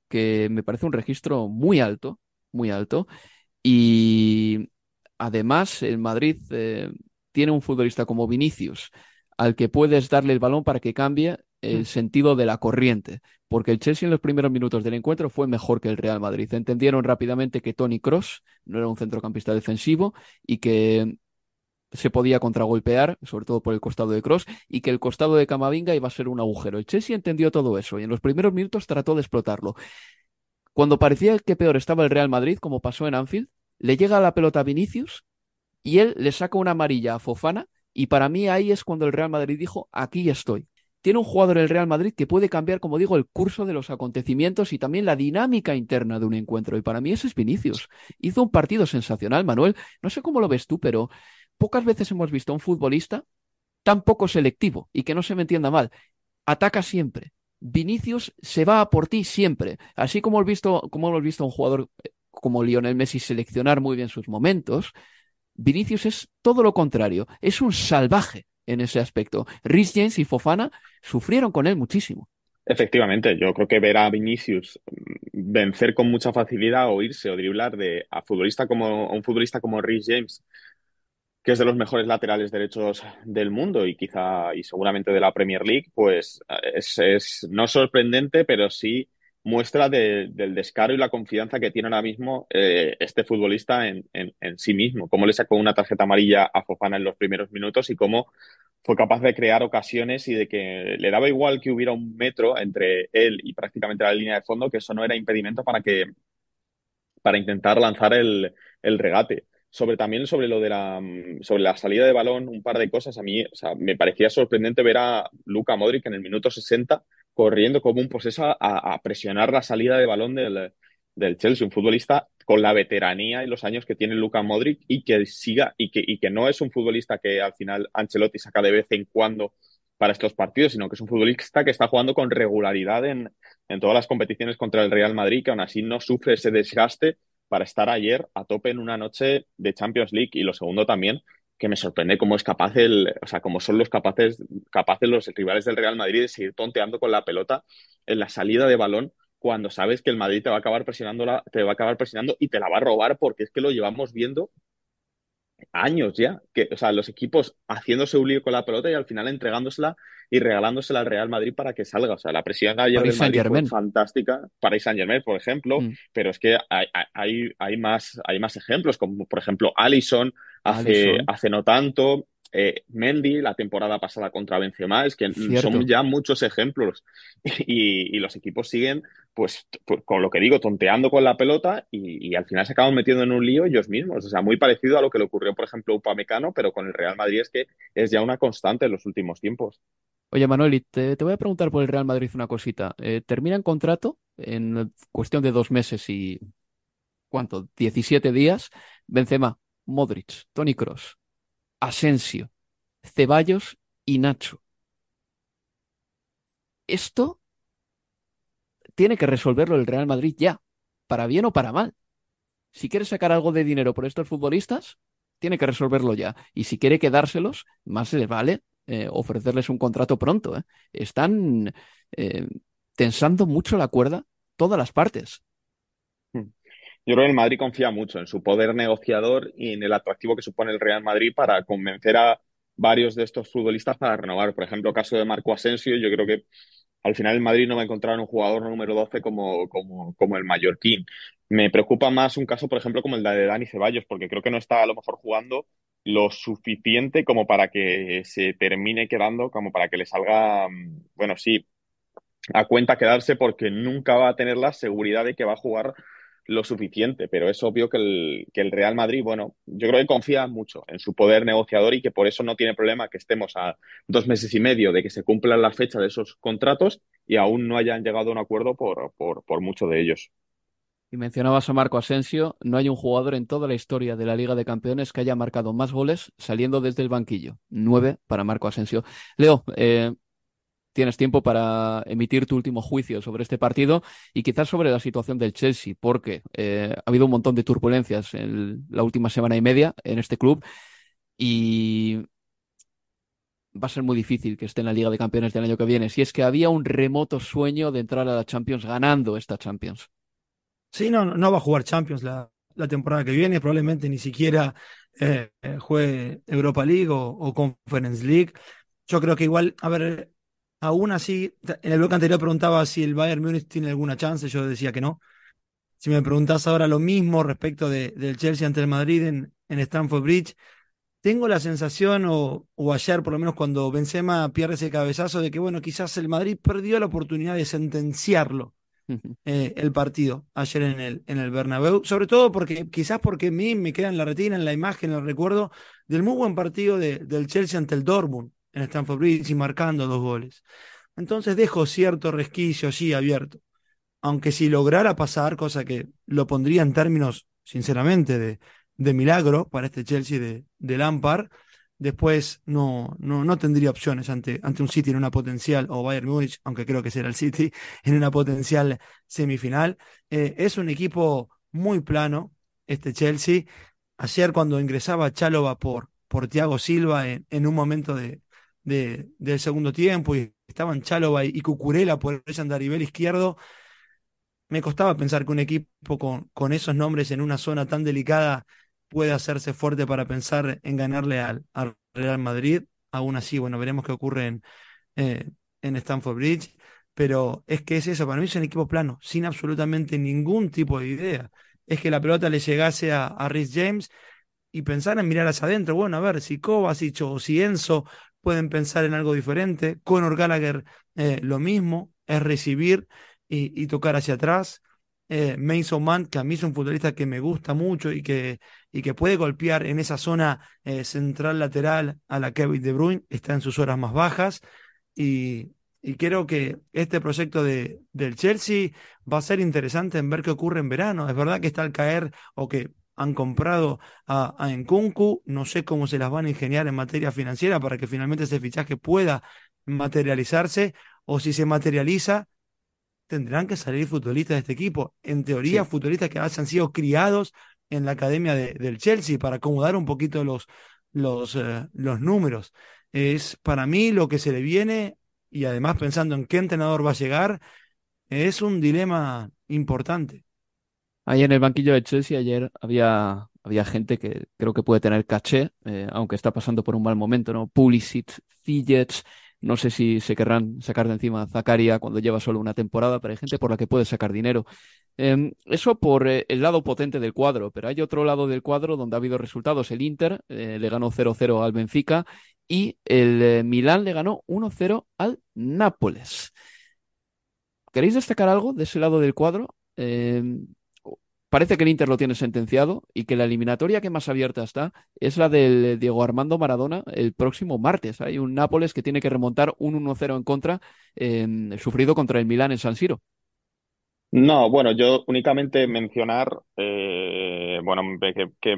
Speaker 3: que me parece un registro muy alto, muy alto. Y además, el Madrid eh, tiene un futbolista como Vinicius, al que puedes darle el balón para que cambie el mm. sentido de la corriente, porque el Chelsea en los primeros minutos del encuentro fue mejor que el Real Madrid. Entendieron rápidamente que Tony Cross no era un centrocampista defensivo y que se podía contragolpear, sobre todo por el costado de Cross, y que el costado de Camavinga iba a ser un agujero. El Chelsea entendió todo eso y en los primeros minutos trató de explotarlo. Cuando parecía que peor estaba el Real Madrid, como pasó en Anfield, le llega la pelota a Vinicius y él le saca una amarilla a Fofana y para mí ahí es cuando el Real Madrid dijo, aquí estoy. Tiene un jugador el Real Madrid que puede cambiar, como digo, el curso de los acontecimientos y también la dinámica interna de un encuentro. Y para mí ese es Vinicius. Hizo un partido sensacional, Manuel. No sé cómo lo ves tú, pero pocas veces hemos visto a un futbolista tan poco selectivo y que no se me entienda mal. Ataca siempre. Vinicius se va a por ti siempre. Así como hemos visto, como hemos visto a un jugador eh, como Lionel Messi seleccionar muy bien sus momentos, Vinicius es todo lo contrario. Es un salvaje en ese aspecto. Rhys James y Fofana sufrieron con él muchísimo.
Speaker 5: Efectivamente, yo creo que ver a Vinicius mm, vencer con mucha facilidad o irse o driblar de a futbolista como a un futbolista como Rhys James que es de los mejores laterales derechos del mundo y quizá y seguramente de la Premier League, pues es, no sorprendente, pero sí muestra del descaro y la confianza que tiene ahora mismo eh, este futbolista en, sí mismo, cómo le sacó una tarjeta amarilla a Fofana en los primeros minutos y cómo fue capaz de crear ocasiones y de que le daba igual que hubiera un metro entre él y prácticamente la línea de fondo, que eso no era impedimento para que para intentar lanzar el, el regate sobre también sobre lo de la mm, sobre la salida de balón, un par de cosas. A mí, me parecía sorprendente ver a Luca Modric en el minuto 60 corriendo como un poseso a, presionar la salida de balón del, del, Chelsea, un futbolista con la veteranía y los años que tiene Luca Modric y que siga y que, y que no es un futbolista que al final Ancelotti saca de vez en cuando para estos partidos, sino que es un futbolista que está jugando con regularidad en, en todas las competiciones contra el Real Madrid, que aún así no sufre ese desgaste para estar ayer a tope en una noche de Champions League. Y lo segundo también, que me sorprende cómo es capaz el, o sea, cómo son los capaces, capaces los rivales del Real Madrid de seguir tonteando con la pelota en la salida de balón cuando sabes que el Madrid te va a acabar presionando te va a acabar presionando y te la va a robar porque es que lo llevamos viendo años ya, que, o sea, los equipos haciéndose un lío con la pelota y al final entregándosela y regalándosela al Real Madrid para que salga. O sea, la presión ayer del Madrid fue fantástica para Saint Germain, por ejemplo, mm. pero es que hay, hay, hay, más, hay más ejemplos, como por ejemplo Allison hace, hace no tanto, eh, Mendy la temporada pasada contra Benzema, es que son ya muchos ejemplos. Y, los equipos siguen pues, con lo que digo, tonteando con la pelota y, al final se acaban metiendo en un lío ellos mismos, o sea, muy parecido a lo que le ocurrió por ejemplo a Upamecano, pero con el Real Madrid es que es ya una constante en los últimos tiempos.
Speaker 3: Oye Manuel, te, te voy a preguntar por el Real Madrid una cosita, eh, ¿termina en contrato en cuestión de dos meses y ¿cuánto? 17 días, Benzema, Modric, Tony Cross, Asensio, Ceballos y Nacho. Esto tiene que resolverlo el Real Madrid ya, para bien o para mal. Si quiere sacar algo de dinero por estos futbolistas, tiene que resolverlo ya. Y si quiere quedárselos, más le vale eh, ofrecerles un contrato pronto. ¿eh? Están eh, tensando mucho la cuerda todas las partes.
Speaker 5: Yo creo que el Madrid confía mucho en su poder negociador y en el atractivo que supone el Real Madrid para convencer a varios de estos futbolistas para renovar. Por ejemplo, caso de Marco Asensio, yo creo que al final el Madrid no va a encontrar un jugador número 12 como, como, como el mallorquín. Me preocupa más un caso, por ejemplo, como el de Dani Ceballos, porque creo que no está a lo mejor jugando lo suficiente como para que se termine quedando, como para que le salga, mm, bueno, sí, a cuenta quedarse porque nunca va a tener la seguridad de que va a jugar lo suficiente, pero es obvio que el, que el, Real Madrid, bueno, yo creo que confía mucho en su poder negociador y que por eso no tiene problema que estemos a dos meses y medio de que se cumplan la fecha de esos contratos y aún no hayan llegado a un acuerdo por, por, por mucho de ellos.
Speaker 3: Y mencionabas a Marco Asensio, no hay un jugador en toda la historia de la Liga de Campeones que haya marcado más goles saliendo desde el banquillo. Nueve para Marco Asensio. Leo, eh, tienes tiempo para emitir tu último juicio sobre este partido y quizás sobre la situación del Chelsea, porque eh, ha habido un montón de turbulencias en la última semana y media en este club y va a ser muy difícil que esté en la Liga de Campeones del año que viene, si es que había un remoto sueño de entrar a la Champions ganando esta Champions.
Speaker 6: Sí, no, no va a jugar Champions la, temporada que viene, probablemente ni siquiera eh, juegue Europa League o Conference League. Yo creo que igual, a ver, Aún así, en el bloque anterior preguntaba si el Bayern Múnich tiene alguna chance, yo decía que no. Si me preguntas ahora lo mismo respecto de, del Chelsea ante el Madrid en, en Stamford Bridge, tengo la sensación, o, o, ayer por lo menos cuando Benzema pierde ese cabezazo, de que bueno, quizás el Madrid perdió la oportunidad de sentenciarlo eh, el partido ayer en el, en el Bernabéu, sobre todo porque quizás porque a mí me queda en la retina, en la imagen, en el recuerdo del muy buen partido de, del Chelsea ante el Dortmund, en Stanford Bridge y marcando dos goles. Entonces dejo cierto resquicio allí abierto. Aunque si lograra pasar, cosa que lo pondría en términos, sinceramente, de, de milagro para este Chelsea de, de Lampard, después no, no, no, tendría opciones ante, ante un City en una potencial, o Bayern Múnich, aunque creo que será el City, en una potencial semifinal. Eh, es un equipo muy plano, este Chelsea. Ayer cuando ingresaba Chalova por, por Thiago Silva en, en un momento de, de, del segundo tiempo y estaban Chalova y Cucurela por el andarivel izquierdo, me costaba pensar que un equipo con, con esos nombres en una zona tan delicada puede hacerse fuerte para pensar en ganarle al, al Real Madrid. Aún así, bueno, veremos qué ocurre en, eh, en Stamford Bridge. Pero es que es eso, para mí es un equipo plano, sin absolutamente ningún tipo de idea. Es que la pelota le llegase a, a Rhys James y pensar en mirar hacia adentro. Bueno, a ver, si Kovacic o si Enzo pueden pensar en algo diferente. Conor Gallagher, eh, lo mismo, es recibir y, tocar hacia atrás. Eh, Mason Mann, que a mí es un futbolista que me gusta mucho y que, y que puede golpear en esa zona eh, central lateral a la Kevin De Bruyne, está en sus horas más bajas. Y, y creo que este proyecto de, del Chelsea va a ser interesante en ver qué ocurre en verano. Es verdad que está al caer o que han comprado a, a Nkunku, no sé cómo se las van a ingeniar en materia financiera para que finalmente ese fichaje pueda materializarse, o si se materializa, tendrán que salir futbolistas de este equipo. En teoría, futbolistas que hayan sido criados en la academia de, del Chelsea para acomodar un poquito los, los, eh, los números. Es para mí lo que se le viene, y además pensando en qué entrenador va a llegar, es un dilema importante.
Speaker 3: Ahí en el banquillo de Chelsea ayer había, había gente que creo que puede tener caché, eh, aunque está pasando por un mal momento, ¿no? Pulisic, Fillets, no sé si se querrán sacar de encima a Zakaria cuando lleva solo una temporada, pero hay gente por la que puede sacar dinero. Em, eso por eh, el lado potente del cuadro, pero hay otro lado del cuadro donde ha habido resultados. El Inter eh, le ganó 0-0 al Benfica y el Milán le ganó 1-0 al Nápoles. ¿Queréis destacar algo de ese lado del cuadro? Em, parece que el Inter lo tiene sentenciado y que la eliminatoria que más abierta está es la del Diego Armando Maradona el próximo martes. Hay un Nápoles que tiene que remontar un 1-0 en contra, eh, sufrido contra el Milán en San Siro.
Speaker 5: No, bueno, yo únicamente mencionar, eh, bueno, que, que,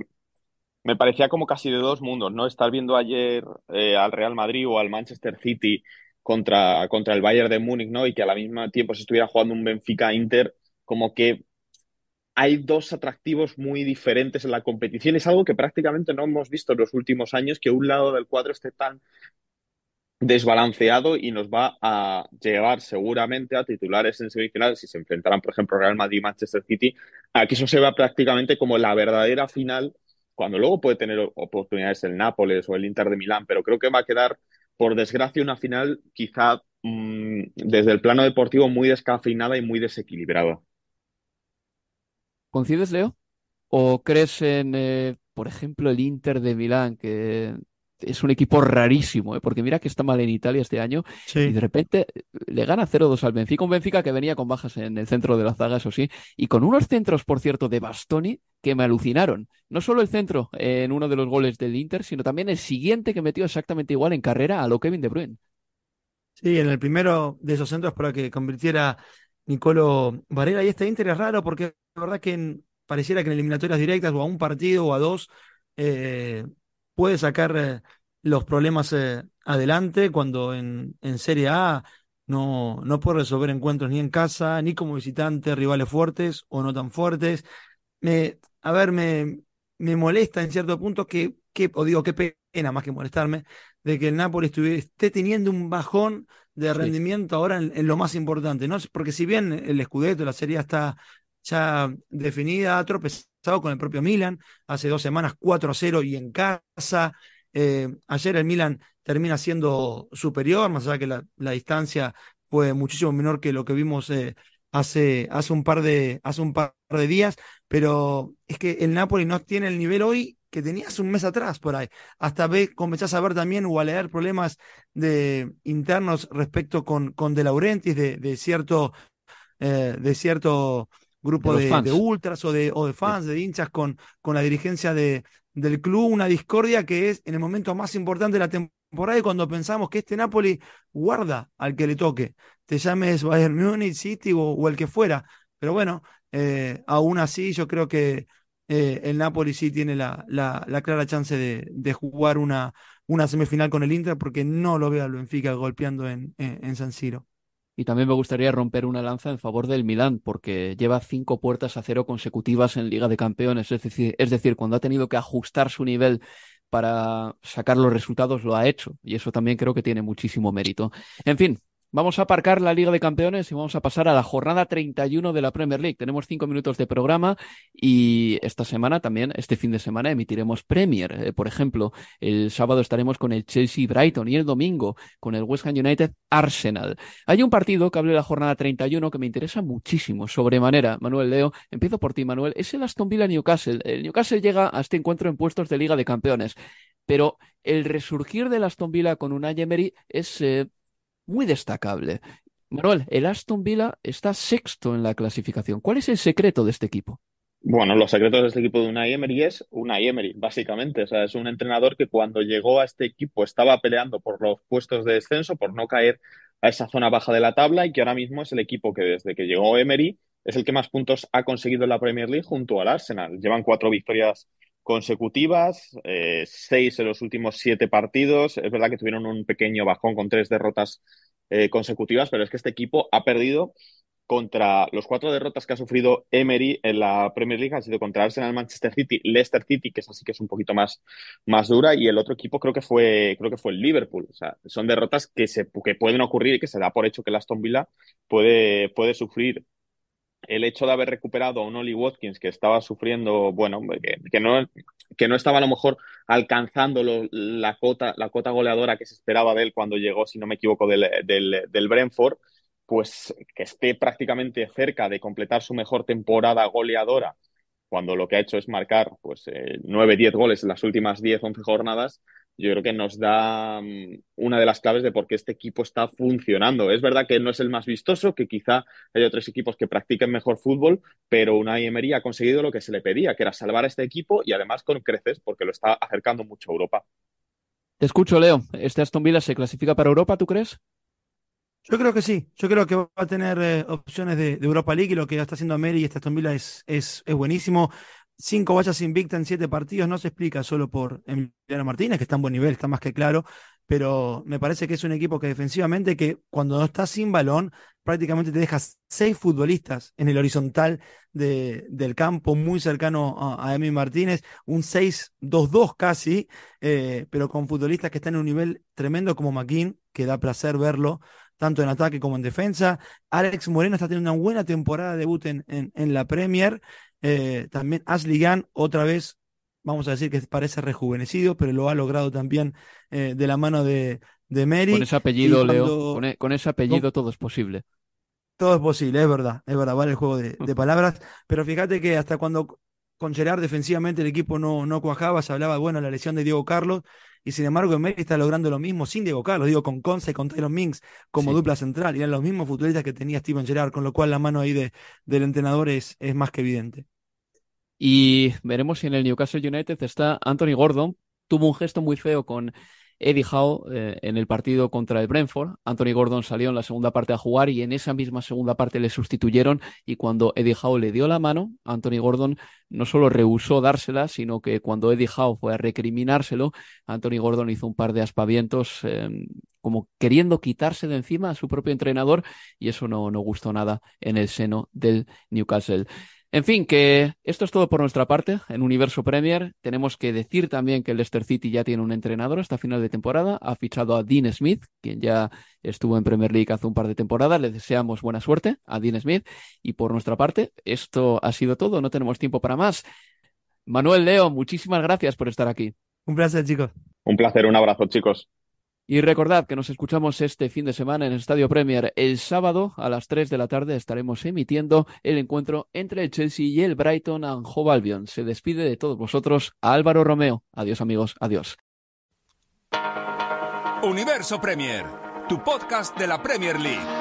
Speaker 5: me parecía como casi de dos mundos, ¿no? Estar viendo ayer eh, al Real Madrid o al Manchester City contra, contra el Bayern de Múnich, ¿no? Y que a la misma tiempo se estuviera jugando un Benfica Inter, como que hay dos atractivos muy diferentes en la competición. Es algo que prácticamente no hemos visto en los últimos años, que un lado del cuadro esté tan desbalanceado y nos va a llevar seguramente a titulares en semifinales si se enfrentarán, por ejemplo, Real Madrid y Manchester City, a que eso se vea prácticamente como la verdadera final, cuando luego puede tener oportunidades el Nápoles o el Inter de Milán, pero creo que va a quedar, por desgracia, una final quizá mm, desde el plano deportivo muy descafeinada y muy desequilibrada.
Speaker 3: ¿Coincides, Leo? ¿O crees en, eh, por ejemplo, el Inter de Milán, que es un equipo rarísimo, ¿eh? porque mira que está mal en Italia este año y de repente eh, le gana 0-2 al Benfica, un Benfica que venía con bajas en el centro de la zaga, eso sí, y con unos centros, por cierto, de Bastoni que me alucinaron. No solo el centro en uno de los goles del Inter, sino también el siguiente que metió exactamente igual en carrera a lo Kevin De Bruyne.
Speaker 6: Sí, en el primero de esos centros para que convirtiera Nicolo Varela. Y este Inter es raro porque la verdad que pareciera que en eliminatorias directas o a un partido o a dos eh, puede sacar eh, los problemas eh, adelante cuando en, en Serie A no, no puede resolver encuentros ni en casa, ni como visitante, rivales fuertes o no tan fuertes. Me, a ver, me, me molesta en cierto punto que, que, o digo, qué pena más que molestarme, de que el Napoli esté teniendo un bajón de rendimiento ahora en, lo más importante, ¿no? Porque si bien el Scudetto, la Serie está ya definida, ha tropezado con el propio Milan, hace dos semanas 4 a 0 y en casa. Eh, ayer el Milan termina siendo superior, más allá que la, la distancia fue muchísimo menor que lo que vimos eh, hace, hace, un par de, hace un par de días, pero es que el Napoli no tiene el nivel hoy que tenía hace un mes atrás por ahí. Hasta ve, comenzás a ver también o a leer problemas de, internos respecto con, con De Laurentiis, de, de cierto, eh, de cierto grupo de, de, ultras o de, o de fans, de hinchas con, con la dirigencia de, del club, una discordia que es en el momento más importante de la temporada y cuando pensamos que este Napoli guarda al que le toque, te llames Bayern Munich, City o, el que fuera. Pero bueno, eh, aún así yo creo que eh, el Napoli sí tiene la, la, la clara chance de, de, jugar una, una semifinal con el Inter porque no lo veo al Benfica golpeando en, en, en San Siro.
Speaker 3: Y también me gustaría romper una lanza en favor del Milán, porque lleva cinco puertas a cero consecutivas en Liga de Campeones. Es decir, es decir, cuando ha tenido que ajustar su nivel para sacar los resultados, lo ha hecho. Y eso también creo que tiene muchísimo mérito. En fin, Vamos a aparcar la Liga de Campeones y vamos a pasar a la jornada 31 de la Premier League. Tenemos cinco minutos de programa y esta semana también, este fin de semana, emitiremos Premier. Eh, por ejemplo, el sábado estaremos con el Chelsea Brighton y el domingo con el West Ham United Arsenal. Hay un partido que hable de la jornada 31 que me interesa muchísimo, sobremanera. Manuel Leo, empiezo por ti, Manuel. Es el Aston Villa Newcastle. El Newcastle llega a este encuentro en puestos de Liga de Campeones. Pero el resurgir del Aston Villa con un Emery es eh, muy destacable. Manuel, el Aston Villa está sexto en la clasificación. ¿Cuál es el secreto de este equipo?
Speaker 5: Bueno, los secretos de este equipo de Unai Emery es Unai Emery, básicamente. O sea, es un entrenador que cuando llegó a este equipo estaba peleando por los puestos de descenso, por no caer a esa zona baja de la tabla y que ahora mismo es el equipo que desde que llegó Emery es el que más puntos ha conseguido en la Premier League junto al Arsenal. Llevan cuatro victorias consecutivas, eh, seis en los últimos siete partidos. Es verdad que tuvieron un pequeño bajón con tres derrotas eh, consecutivas, pero es que este equipo ha perdido contra los cuatro derrotas que ha sufrido Emery en la Premier League ha sido contra Arsenal, Manchester City, Leicester City, que es así que es un poquito más, más dura, y el otro equipo creo que fue, creo que fue el Liverpool. O sea, son derrotas que se que pueden ocurrir y que se da por hecho que el Aston Villa puede, puede sufrir el hecho de haber recuperado a un Oli Watkins que estaba sufriendo, bueno, que, no, que no estaba a lo mejor alcanzando la, cota, la cota goleadora que se esperaba de él cuando llegó, si no me equivoco, del, del, Brentford, pues que esté prácticamente cerca de completar su mejor temporada goleadora cuando lo que ha hecho es marcar pues eh, 9, 10 goles en las últimas 10, 11 jornadas, yo creo que nos da mm, una de las claves de por qué este equipo está funcionando. Es verdad que no es el más vistoso, que quizá hay otros equipos que practiquen mejor fútbol, pero Unai Emery ha conseguido lo que se le pedía, que era salvar a este equipo y además con creces, porque lo está acercando mucho a Europa.
Speaker 3: Te escucho, Leo. ¿Este Aston Villa se clasifica para Europa, tú crees?
Speaker 6: Yo creo que sí, yo creo que va a tener eh, opciones de, Europa League y lo que está haciendo Emery y este Aston Villa es, es, es buenísimo cinco vallas invictas en siete partidos no se explica solo por Emiliano Martínez, que está en buen nivel, está más que claro, pero me parece que es un equipo que defensivamente, que cuando no está sin balón, prácticamente te deja seis futbolistas en el horizontal de, del campo, muy cercano a, a Emi Martínez, un 6-2-2 casi, eh, pero con futbolistas que están en un nivel tremendo como McKean, que da placer verlo, tanto en ataque como en defensa. Alex Moreno está teniendo una buena temporada de debut en, en la Premier. Eh, también Ashley Gunn, otra vez, vamos a decir que parece rejuvenecido, pero lo ha logrado también eh, de la mano de, de Mary.
Speaker 3: Con ese apellido, Leo, con, e, con, ese apellido todo es posible.
Speaker 6: Todo es posible, es verdad, es verdad, vale el juego de, de palabras, pero fíjate que hasta cuando con Gerard defensivamente el equipo no, no cuajaba, se hablaba, bueno, la lesión de Diego Carlos, y sin embargo Emery está logrando lo mismo sin Diego Carlos, digo, con Conce y con Tyron Minks como dupla central, y eran los mismos futbolistas que tenía Steven Gerrard, con lo cual la mano ahí de, del entrenador es, es más que evidente.
Speaker 3: Y veremos si en el Newcastle United está Anthony Gordon, tuvo un gesto muy feo con Eddie Howe eh, en el partido contra el Brentford. Anthony Gordon salió en la segunda parte a jugar y en esa misma segunda parte le sustituyeron y cuando Eddie Howe le dio la mano, Anthony Gordon no solo rehusó dársela, sino que cuando Eddie Howe fue a recriminárselo, Anthony Gordon hizo un par de aspavientos em, como queriendo quitarse de encima a su propio entrenador y eso no, no gustó nada en el seno del Newcastle. En fin, que esto es todo por nuestra parte. En Universo Premier tenemos que decir también que el Leicester City ya tiene un entrenador hasta final de temporada. Ha fichado a Dean Smith, quien ya estuvo en Premier League hace un par de temporadas. Le deseamos buena suerte a Dean Smith. Y por nuestra parte, esto ha sido todo. No tenemos tiempo para más. Manuel Leo, muchísimas gracias por estar aquí.
Speaker 6: Un placer, chicos.
Speaker 5: Un placer, un abrazo, chicos.
Speaker 3: Y recordad que nos escuchamos este fin de semana en el Estadio Premier. El sábado a las 3 de la tarde estaremos emitiendo el encuentro entre el Chelsea y el Brighton and Hove Albion. Se despide de todos vosotros Álvaro Romeo. Adiós amigos, adiós.
Speaker 4: Universo Premier, tu podcast de la Premier League.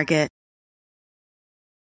Speaker 8: Target.